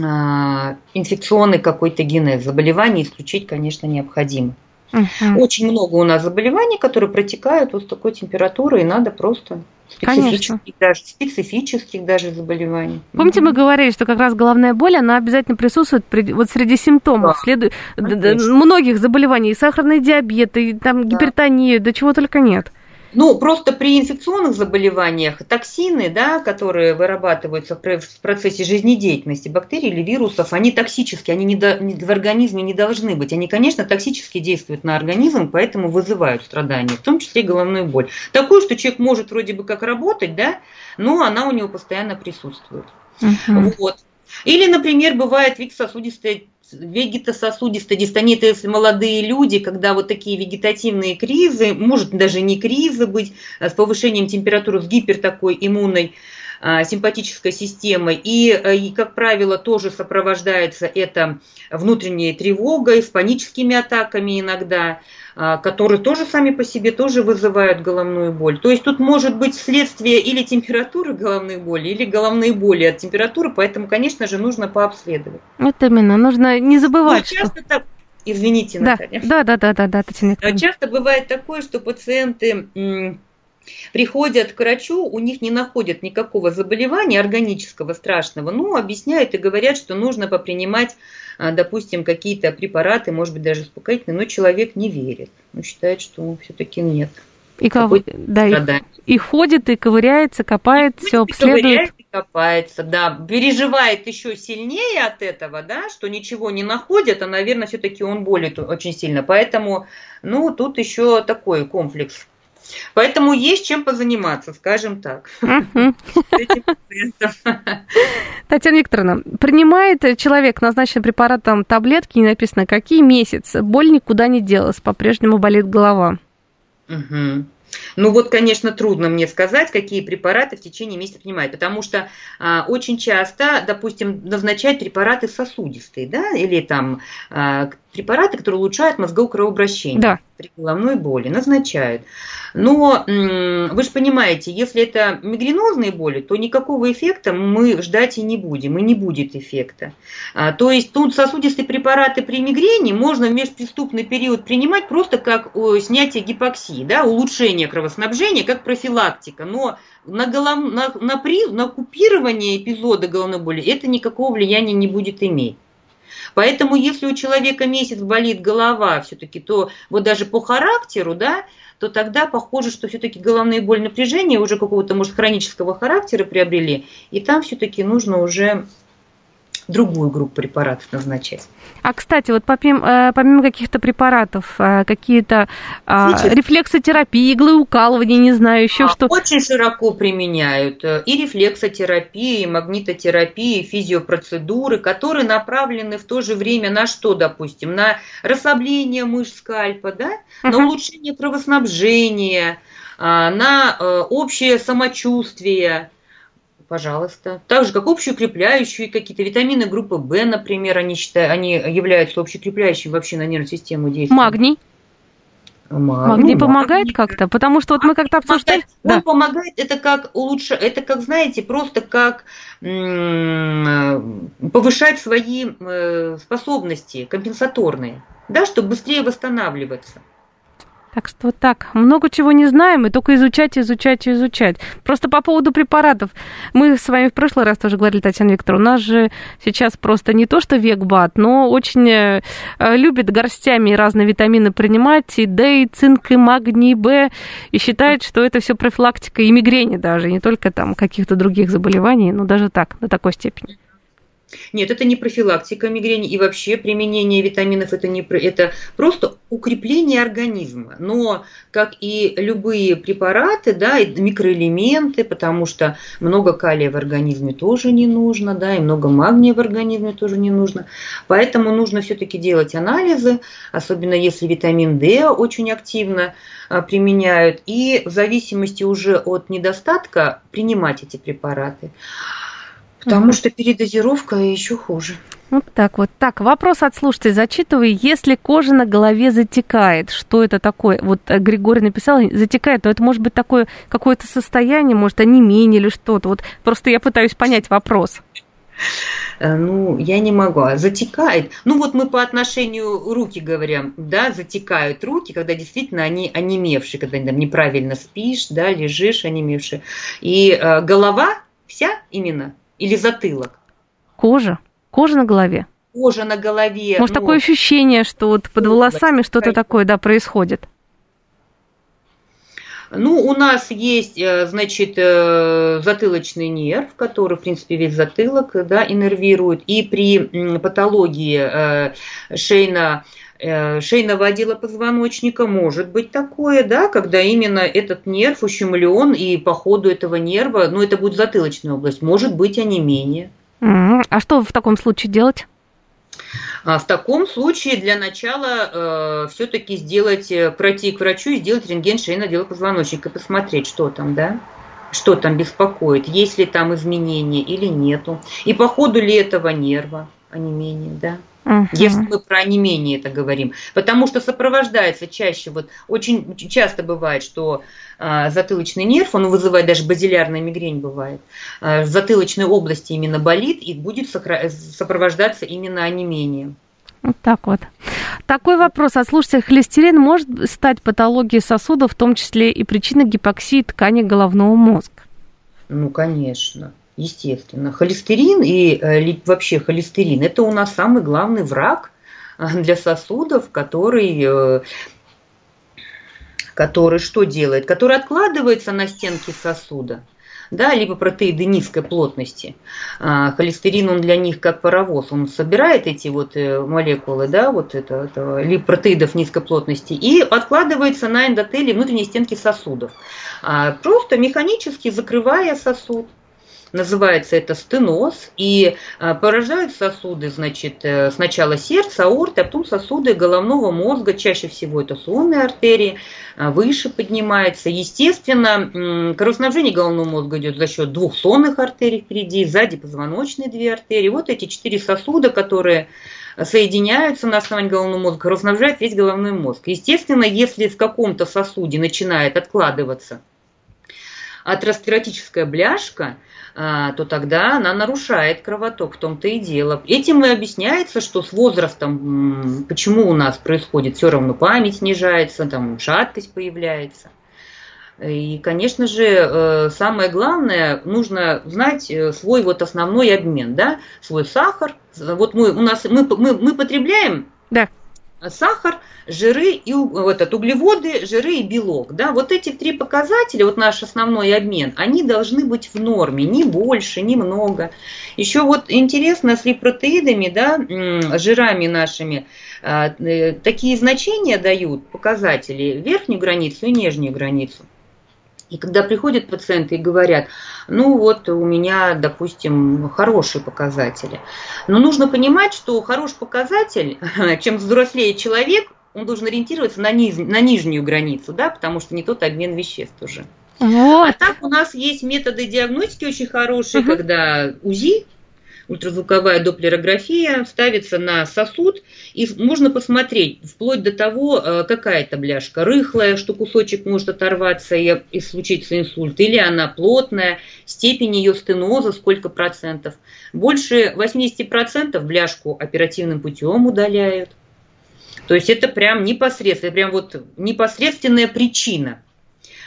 [SPEAKER 2] а, инфекционный какой-то генез заболевания исключить, конечно, необходимо. Угу. Очень много у нас заболеваний, которые протекают вот с такой температурой, и надо просто специфических Конечно. даже, специфических даже заболеваний.
[SPEAKER 1] Помните, мы говорили, что как раз головная боль, она обязательно присутствует при, вот среди симптомов да, следу... многих заболеваний, и сахарный диабет, и там да. гипертония, да чего только нет.
[SPEAKER 2] Ну, просто при инфекционных заболеваниях токсины, да, которые вырабатываются в процессе жизнедеятельности бактерий или вирусов, они токсические, они не до, в организме не должны быть. Они, конечно, токсически действуют на организм, поэтому вызывают страдания, в том числе и головную боль. Такую, что человек может вроде бы как работать, да, но она у него постоянно присутствует. Uh-huh. Вот. Или, например, бывает вегетососудистая дистония, это если молодые люди, когда вот такие вегетативные кризы, может даже не кризы быть, а с повышением температуры, с гипер такой иммунной симпатической системой. И, э, и, как правило, тоже сопровождается это внутренней тревогой, с паническими атаками иногда. А, которые тоже сами по себе тоже вызывают головную боль. То есть тут может быть следствие или температуры головной боли, или головные боли от температуры, поэтому, конечно же, нужно пообследовать.
[SPEAKER 1] Вот именно, нужно не забывать,
[SPEAKER 2] Но часто что... так... Извините, да, Наталья.
[SPEAKER 1] Да, да, да, да, да, Татьяна.
[SPEAKER 2] Часто бывает такое, что пациенты приходят к врачу, у них не находят никакого заболевания органического страшного, но объясняют и говорят, что нужно попринимать а, допустим, какие-то препараты, может быть, даже успокоительные, но человек не верит. Он считает, что все-таки нет.
[SPEAKER 1] И, кого, да, и, и ходит, и ковыряется, копает, и все обследует. Ковыряет
[SPEAKER 2] и копается, да. Переживает еще сильнее от этого, да, что ничего не находят, а, наверное, все-таки он болит очень сильно. Поэтому, ну, тут еще такой комплекс Поэтому есть чем позаниматься, скажем так.
[SPEAKER 1] Татьяна Викторовна, принимает человек назначенный препаратом таблетки, не написано какие месяцы, боль никуда не делась, по-прежнему болит голова.
[SPEAKER 2] Угу. Ну вот, конечно, трудно мне сказать, какие препараты в течение месяца принимают, потому что а, очень часто, допустим, назначают препараты сосудистые, да, или там а, препараты, которые улучшают мозговое кровообращение да. при головной боли, назначают. Но вы же понимаете, если это мигренозные боли, то никакого эффекта мы ждать и не будем, и не будет эффекта. А, то есть тут сосудистые препараты при мигрени можно в межпреступный период принимать просто как снятие гипоксии, да, улучшение кровоснабжения, как профилактика. Но на, голов... на, на, при... на купирование эпизода головной боли это никакого влияния не будет иметь. Поэтому, если у человека месяц болит голова все-таки, то вот даже по характеру, да, то тогда похоже, что все-таки головные боли напряжения уже какого-то, может, хронического характера приобрели, и там все-таки нужно уже другую группу препаратов назначать.
[SPEAKER 1] А, кстати, вот помимо, э, помимо каких-то препаратов, э, какие-то Сейчас. рефлексотерапии, иглы укалывания, не знаю, еще а, что?
[SPEAKER 2] Очень широко применяют э, и рефлексотерапии, и магнитотерапии, и физиопроцедуры, которые направлены в то же время на что, допустим, на расслабление мышц скальпа, да, uh-huh. на улучшение кровоснабжения, на общее самочувствие, Пожалуйста. Так же, как общеукрепляющие какие-то витамины группы В, например, они, считают, они являются общеукрепляющими вообще на нервную систему действия.
[SPEAKER 1] Магний. Маг... Магний ну, помогает магний. как-то? Потому что вот мы как-то обсуждали...
[SPEAKER 2] Он да. помогает, это как лучше, это как, знаете, просто как м- повышать свои э, способности компенсаторные, да, чтобы быстрее восстанавливаться.
[SPEAKER 1] Так что вот так, много чего не знаем, и только изучать, изучать, изучать. Просто по поводу препаратов. Мы с вами в прошлый раз тоже говорили, Татьяна Викторовна, у нас же сейчас просто не то, что век бат, но очень э, любит горстями разные витамины принимать, и D, и цинк, и магний, и Б, и считает, что это все профилактика и мигрени даже, не только там каких-то других заболеваний, но даже так, до такой степени.
[SPEAKER 2] Нет, это не профилактика мигрени и вообще применение витаминов это не это просто укрепление организма. Но как и любые препараты, да, и микроэлементы, потому что много калия в организме тоже не нужно, да, и много магния в организме тоже не нужно. Поэтому нужно все-таки делать анализы, особенно если витамин D очень активно а, применяют, и в зависимости уже от недостатка принимать эти препараты. Потому что передозировка еще хуже.
[SPEAKER 1] Вот так вот. Так, вопрос от слушателей зачитываю. Если кожа на голове затекает, что это такое? Вот э, Григорий написал, затекает, но это может быть такое какое-то состояние, может, онемение или что-то. Вот просто я пытаюсь понять вопрос.
[SPEAKER 2] Э, ну, я не могу. А затекает. Ну, вот мы по отношению руки говорим, да, затекают руки, когда действительно они онемевшие, когда там неправильно спишь, да, лежишь онемевшие. И э, голова вся именно или затылок?
[SPEAKER 1] Кожа. Кожа на голове.
[SPEAKER 2] Кожа на голове.
[SPEAKER 1] Может, ну, такое ощущение, что вот под волосами что-то такое, да, происходит?
[SPEAKER 2] Ну, у нас есть, э, значит, э, затылочный нерв, который, в принципе, весь затылок, да, иннервирует. И при патологии э, шейно шейного отдела позвоночника может быть такое, да, когда именно этот нерв ущемлен, и по ходу этого нерва, ну, это будет затылочная область, может быть онемение.
[SPEAKER 1] А что в таком случае делать?
[SPEAKER 2] А в таком случае для начала э, все-таки сделать, э, пройти к врачу и сделать рентген шейного отдела позвоночника, посмотреть, что там, да? Что там беспокоит, есть ли там изменения или нету. И по ходу ли этого нерва, а не менее, да? Угу. Если мы про онемение это говорим. Потому что сопровождается чаще, вот очень часто бывает, что э, затылочный нерв, он вызывает даже базилярная мигрень бывает, э, в затылочной области именно болит и будет сопровождаться именно онемением.
[SPEAKER 1] Вот так вот. Такой вопрос. А слушайте, холестерин может стать патологией сосудов, в том числе и причиной гипоксии ткани головного мозга?
[SPEAKER 2] Ну, конечно естественно. Холестерин и э, вообще холестерин – это у нас самый главный враг э, для сосудов, который, э, который что делает? Который откладывается на стенки сосуда да, либо протеиды низкой плотности. А, холестерин, он для них как паровоз, он собирает эти вот молекулы, да, вот это, это либо протеидов низкой плотности и откладывается на эндотелии внутренней стенки сосудов, а, просто механически закрывая сосуд называется это стеноз, и а, порождают сосуды, значит, э, сначала сердце, аорты, а потом сосуды головного мозга, чаще всего это сонные артерии, а, выше поднимается. Естественно, кровоснабжение головного мозга идет за счет двух сонных артерий впереди, сзади позвоночные две артерии. Вот эти четыре сосуда, которые соединяются на основании головного мозга, кровоснабжают весь головной мозг. Естественно, если в каком-то сосуде начинает откладываться атеросклеротическая бляшка, то тогда она нарушает кровоток, в том-то и дело. Этим и объясняется, что с возрастом, почему у нас происходит, все равно память снижается, там шаткость появляется. И, конечно же, э, самое главное, нужно знать э, свой вот основной обмен, да, свой сахар. Вот мы, у нас, мы, мы, мы потребляем да сахар, жиры и этот, углеводы, жиры и белок. Да? Вот эти три показателя, вот наш основной обмен, они должны быть в норме, не больше, не много. Еще вот интересно с липротеидами, да, жирами нашими, а, э, такие значения дают, показатели, верхнюю границу и нижнюю границу. И когда приходят пациенты и говорят, ну вот у меня, допустим, хорошие показатели. Но нужно понимать, что хороший показатель, чем взрослее человек, он должен ориентироваться на, низ, на нижнюю границу, да, потому что не тот обмен веществ уже. Вот. А так у нас есть методы диагностики очень хорошие, угу. когда УЗИ ультразвуковая доплерография ставится на сосуд, и можно посмотреть вплоть до того, э, какая это бляшка. Рыхлая, что кусочек может оторваться и, и случиться инсульт, или она плотная, степень ее стеноза, сколько процентов. Больше 80% бляшку оперативным путем удаляют. То есть это прям непосредственно, прям вот непосредственная причина,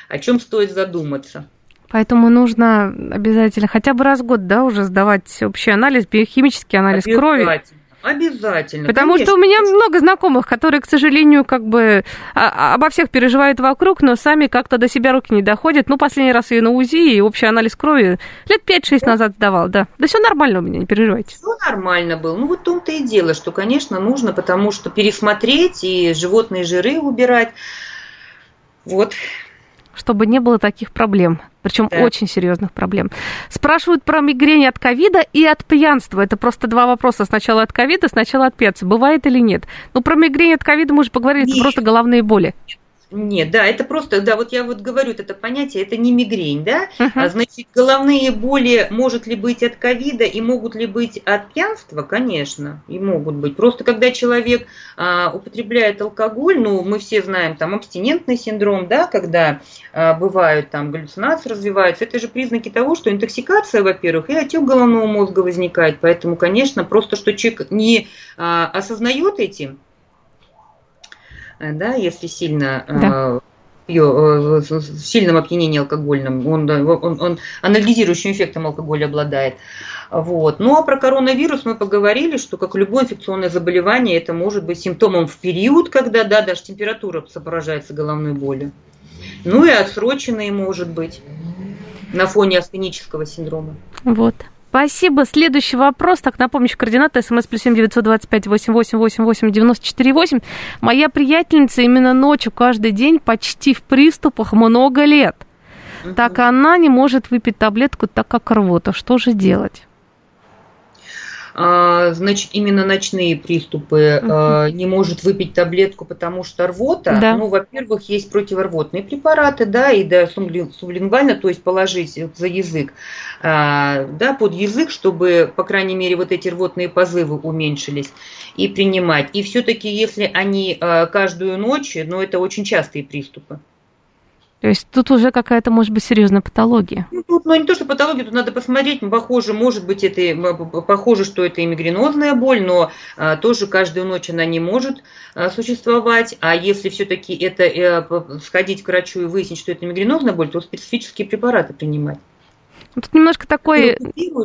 [SPEAKER 2] о чем стоит задуматься.
[SPEAKER 1] Поэтому нужно обязательно хотя бы раз в год, да, уже сдавать общий анализ, биохимический анализ крови.
[SPEAKER 2] Обязательно.
[SPEAKER 1] Потому
[SPEAKER 2] конечно.
[SPEAKER 1] что у меня много знакомых, которые, к сожалению, как бы а, а, обо всех переживают вокруг, но сами как-то до себя руки не доходят. Ну, последний раз я на УЗИ и общий анализ крови лет 5-6 назад сдавал, да. Да все нормально у меня, не переживайте.
[SPEAKER 2] Все нормально было. Ну, вот в том-то и дело, что, конечно, нужно, потому что пересмотреть и животные жиры убирать. Вот,
[SPEAKER 1] чтобы не было таких проблем, причем да. очень серьезных проблем. Спрашивают про мигрень от ковида и от пьянства. Это просто два вопроса. Сначала от ковида, сначала от пьянства. Бывает или нет? Ну, про мигрень от ковида мы уже поговорили, нет. это просто головные боли.
[SPEAKER 2] Нет, да, это просто, да, вот я вот говорю, это понятие, это не мигрень, да, uh-huh. а, значит, головные боли может ли быть от ковида и могут ли быть от пьянства, конечно, и могут быть. Просто когда человек а, употребляет алкоголь, ну, мы все знаем, там, абстинентный синдром, да, когда а, бывают там галлюцинации развиваются, это же признаки того, что интоксикация, во-первых, и отек головного мозга возникает, поэтому, конечно, просто, что человек не а, осознает этим, да, если сильно да. Э, э, в сильном опьянении алкогольным, он, он, он анализирующим эффектом алкоголя обладает. Вот. Ну а про коронавирус мы поговорили, что как любое инфекционное заболевание, это может быть симптомом в период, когда да, даже температура сопровождается головной болью. Ну и отсроченные может быть на фоне астенического синдрома.
[SPEAKER 1] Вот. Спасибо. Следующий вопрос. Так, напомню, координаты смс плюс семь девятьсот двадцать пять восемь восемь восемь восемь девяносто четыре восемь. Моя приятельница именно ночью каждый день почти в приступах много лет. Так она не может выпить таблетку, так как рвота. Что же делать?
[SPEAKER 2] А, значит, именно ночные приступы угу. не может выпить таблетку, потому что рвота, да. ну, во-первых, есть противорвотные препараты, да, и да, сублингвально, то есть положить за язык, а, да, под язык, чтобы, по крайней мере, вот эти рвотные позывы уменьшились, и принимать. И все-таки, если они каждую ночь, ну, это очень частые приступы.
[SPEAKER 1] То есть тут уже какая-то, может быть, серьезная патология.
[SPEAKER 2] Ну, тут, ну, не то, что патология, тут надо посмотреть. Похоже, может быть, это похоже, что это и боль, но а, тоже каждую ночь она не может а, существовать. А если все-таки это а, сходить к врачу и выяснить, что это мигренозная боль, то специфические препараты принимать.
[SPEAKER 1] Тут немножко такой...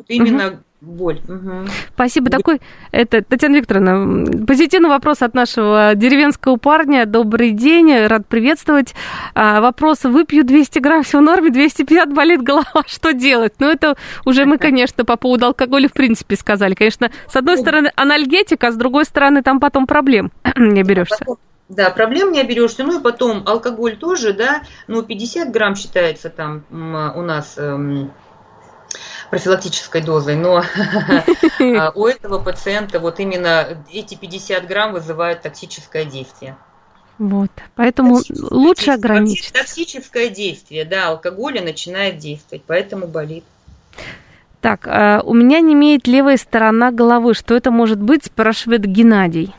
[SPEAKER 2] Именно угу боль. Угу.
[SPEAKER 1] Спасибо. Такой, это, Татьяна Викторовна, позитивный вопрос от нашего деревенского парня. Добрый день, рад приветствовать. А, вопрос, выпью 200 грамм, все в норме, 250 болит голова, что делать? Ну, это уже мы, конечно, по поводу алкоголя в принципе сказали. Конечно, с одной стороны анальгетика, а с другой стороны там потом проблем не берешься.
[SPEAKER 2] Да, проблем не оберешься. Ну и потом алкоголь тоже, да, ну 50 грамм считается там у нас эм, профилактической дозой, но а, у этого пациента вот именно эти 50 грамм вызывают токсическое действие.
[SPEAKER 1] Вот, поэтому токсическое лучше ограничить.
[SPEAKER 2] Токсическое действие, да, алкоголя начинает действовать, поэтому болит.
[SPEAKER 1] Так, а, у меня не имеет левая сторона головы. Что это может быть, спрашивает Геннадий.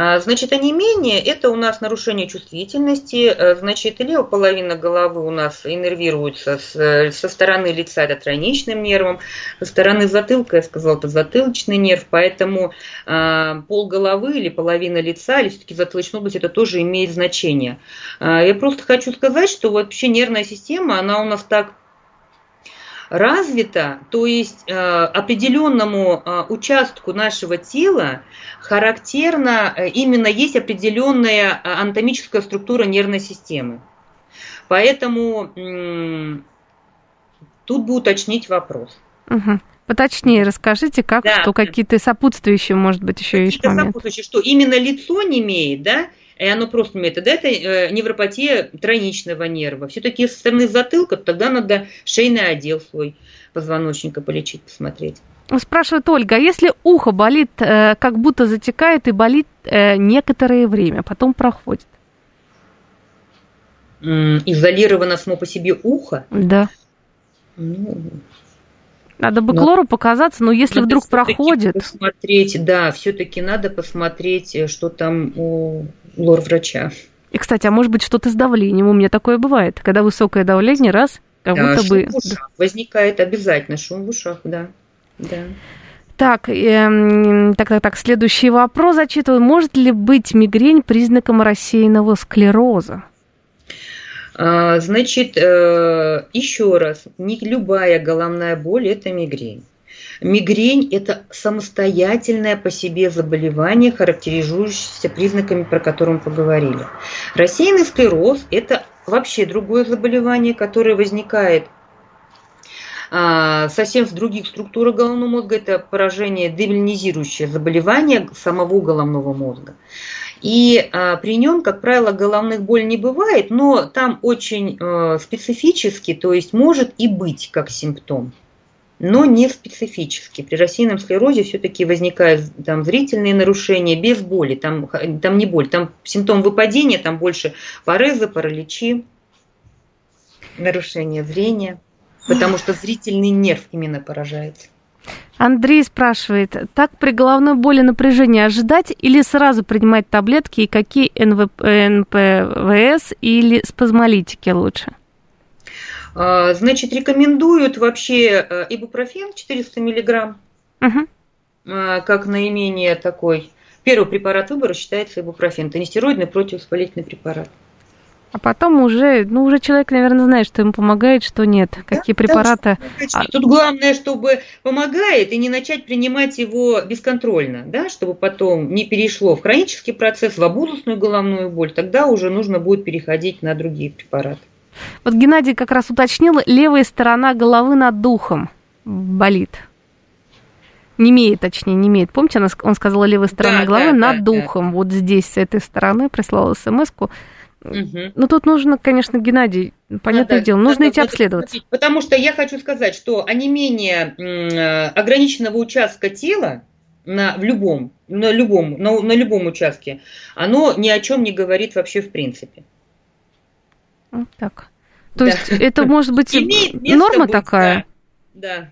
[SPEAKER 2] А, значит, онемение – это у нас нарушение чувствительности. А, значит, левая половина головы у нас иннервируется с, со стороны лица, это тройничным нервом, со стороны затылка, я сказала, это затылочный нерв, поэтому э, пол головы или половина лица, или все-таки затылочная область, это тоже имеет значение. Э, я просто хочу сказать, что вообще нервная система, она у нас так развита, то есть э, определенному э, участку нашего тела характерна э, именно есть определенная анатомическая структура нервной системы. Поэтому тут бы уточнить вопрос.
[SPEAKER 1] Угу. Поточнее расскажите, как, да. что какие-то сопутствующие, может быть, еще есть моменты. Сопутствующие,
[SPEAKER 2] что именно лицо не имеет, да, и оно просто имеет. Да, это э, невропатия тройничного нерва. Все-таки со стороны затылка, тогда надо шейный отдел свой позвоночника полечить, посмотреть.
[SPEAKER 1] Спрашивает Ольга, а если ухо болит, э, как будто затекает и болит э, некоторое время, потом проходит?
[SPEAKER 2] Изолировано само по себе ухо?
[SPEAKER 1] Да. Ну, надо бы Клору показаться, но если надо вдруг проходит...
[SPEAKER 2] Посмотреть, да, все-таки надо посмотреть, что там у лор-врача.
[SPEAKER 1] И, кстати, а может быть что-то с давлением? У меня такое бывает, когда высокое давление, раз, как да, будто
[SPEAKER 2] бы... В ушах возникает обязательно шум в ушах, да. да.
[SPEAKER 1] Так, э, так, так, так, следующий вопрос зачитываю. Может ли быть мигрень признаком рассеянного склероза?
[SPEAKER 2] А, значит, э, еще раз, не любая головная боль – это мигрень. Мигрень – это самостоятельное по себе заболевание, характеризующееся признаками, про которые мы поговорили. Рассеянный склероз – это вообще другое заболевание, которое возникает а, совсем в других структурах головного мозга. Это поражение демилинизирующее заболевание самого головного мозга. И а, при нем, как правило, головных боль не бывает, но там очень а, специфически, то есть может и быть как симптом но не специфически. При рассеянном склерозе все-таки возникают там зрительные нарушения без боли, там, там не боль, там симптом выпадения, там больше парезы, параличи, нарушение зрения, потому что зрительный нерв именно поражается.
[SPEAKER 1] Андрей спрашивает, так при головной боли напряжение ожидать или сразу принимать таблетки и какие НВ, НПВС или спазмолитики лучше?
[SPEAKER 2] А, значит, рекомендуют вообще э, ибупрофен 400 миллиграмм, угу. как наименее такой. Первый препарат выбора считается ибупрофен, тонистероидный противовоспалительный препарат.
[SPEAKER 1] А потом уже, ну, уже человек, наверное, знает, что ему помогает, что нет, да, какие препараты.
[SPEAKER 2] Да, Тут главное, чтобы помогает, и не начать принимать его бесконтрольно, да, чтобы потом не перешло в хронический процесс, в обузусную головную боль, тогда уже нужно будет переходить на другие препараты.
[SPEAKER 1] Вот Геннадий как раз уточнил, левая сторона головы над духом болит. Не имеет, точнее, не имеет. Помните, он сказал левая сторона да, головы да, над да, духом. Да. Вот здесь, с этой стороны, прислал смс-ку. Угу. Ну, тут нужно, конечно, Геннадий, понятное да, дело, нужно да, идти обследоваться.
[SPEAKER 2] Потому что я хочу сказать, что онемение ограниченного участка тела на, в любом, на любом, на, на любом участке, оно ни о чем не говорит вообще в принципе.
[SPEAKER 1] Вот так. То да. есть это может быть норма быть, такая?
[SPEAKER 2] Да.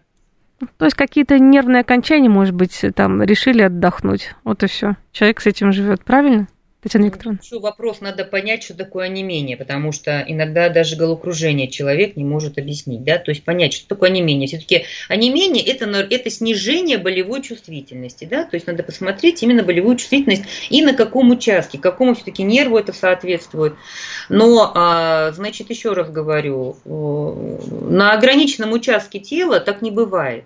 [SPEAKER 1] да. То есть какие-то нервные окончания, может быть, там решили отдохнуть. Вот и все. Человек с этим живет, правильно?
[SPEAKER 2] Татьяна Викторовна? Еще вопрос, надо понять, что такое онемение, потому что иногда даже головокружение человек не может объяснить, да, то есть понять, что такое онемение. Все-таки онемение это, это снижение болевой чувствительности, да, то есть надо посмотреть именно болевую чувствительность и на каком участке, какому все-таки нерву это соответствует. Но, а, значит, еще раз говорю, на ограниченном участке тела так не бывает.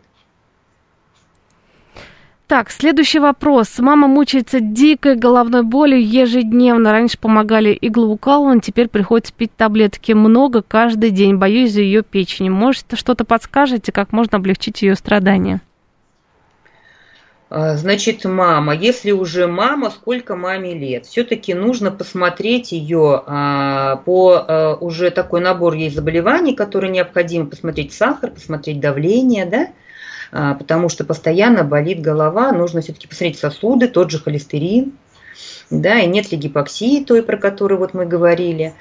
[SPEAKER 1] Так, следующий вопрос. Мама мучается дикой головной болью ежедневно. Раньше помогали иглоукалывание, теперь приходится пить таблетки много каждый день. Боюсь за ее печень. Может, что-то подскажете, как можно облегчить ее страдания?
[SPEAKER 2] А, значит, мама, если уже мама, сколько маме лет? Все-таки нужно посмотреть ее а, по а, уже такой набор ей заболеваний, которые необходимо посмотреть сахар, посмотреть давление, да? А, потому что постоянно болит голова, нужно все-таки посмотреть сосуды, тот же холестерин, да, и нет ли гипоксии той, про которую вот мы говорили,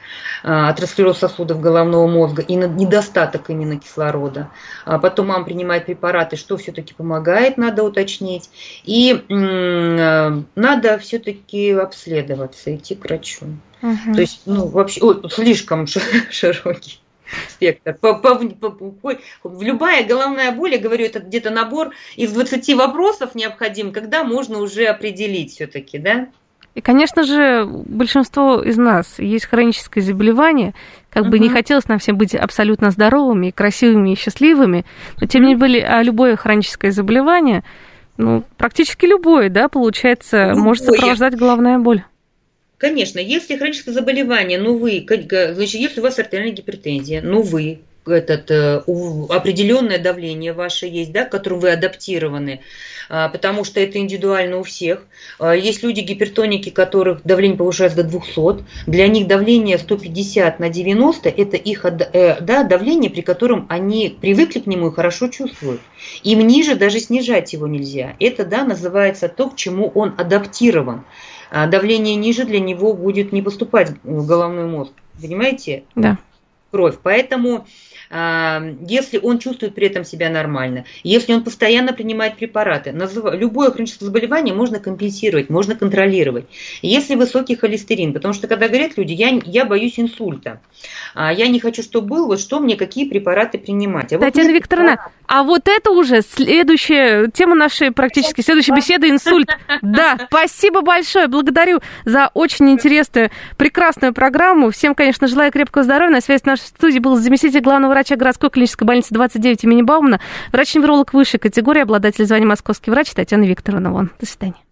[SPEAKER 2] а, атеросклероз сосудов головного мозга и недостаток именно кислорода. А потом мама принимает препараты, что все-таки помогает, надо уточнить. И надо все-таки обследоваться, идти к врачу. Угу. То есть, ну, вообще, ой, слишком широкий спектр. По, по, по, по, любая головная боль, я говорю, это где-то набор из 20 вопросов необходим, когда можно уже определить все-таки, да?
[SPEAKER 1] И, конечно же, большинство из нас есть хроническое заболевание. Как угу. бы не хотелось нам всем быть абсолютно здоровыми, красивыми и счастливыми, но тем не менее, а любое хроническое заболевание, ну, практически любое, да, получается, любое. может сопровождать головная боль.
[SPEAKER 2] Конечно, если хроническое заболевание, ну вы, значит, если у вас артериальная гипертензия, ну вы, этот, э, определенное давление ваше есть, да, к которому вы адаптированы, а, потому что это индивидуально у всех. А, есть люди гипертоники, которых давление повышается до 200, для них давление 150 на 90 – это их э, да, давление, при котором они привыкли к нему и хорошо чувствуют. Им ниже даже снижать его нельзя. Это да, называется то, к чему он адаптирован. А давление ниже для него будет не поступать в головной мозг. Понимаете?
[SPEAKER 1] Да.
[SPEAKER 2] Кровь. Поэтому если он чувствует при этом себя нормально, если он постоянно принимает препараты, любое хроническое заболевание можно компенсировать, можно контролировать. Если высокий холестерин, потому что когда говорят люди, я, я боюсь инсульта, а, я не хочу, чтобы был, вот что мне, какие препараты принимать. А
[SPEAKER 1] Татьяна вот Викторовна, А вот это уже следующая тема нашей практически следующей беседы инсульт. Да, спасибо большое, благодарю за очень интересную, прекрасную программу. Всем, конечно, желаю крепкого здоровья. На связи с нашей студией был заместитель главного врача городской клинической больницы 29 имени Баумана, врач-невролог высшей категории, обладатель звания московский врач Татьяна Викторовна. Вон. До свидания.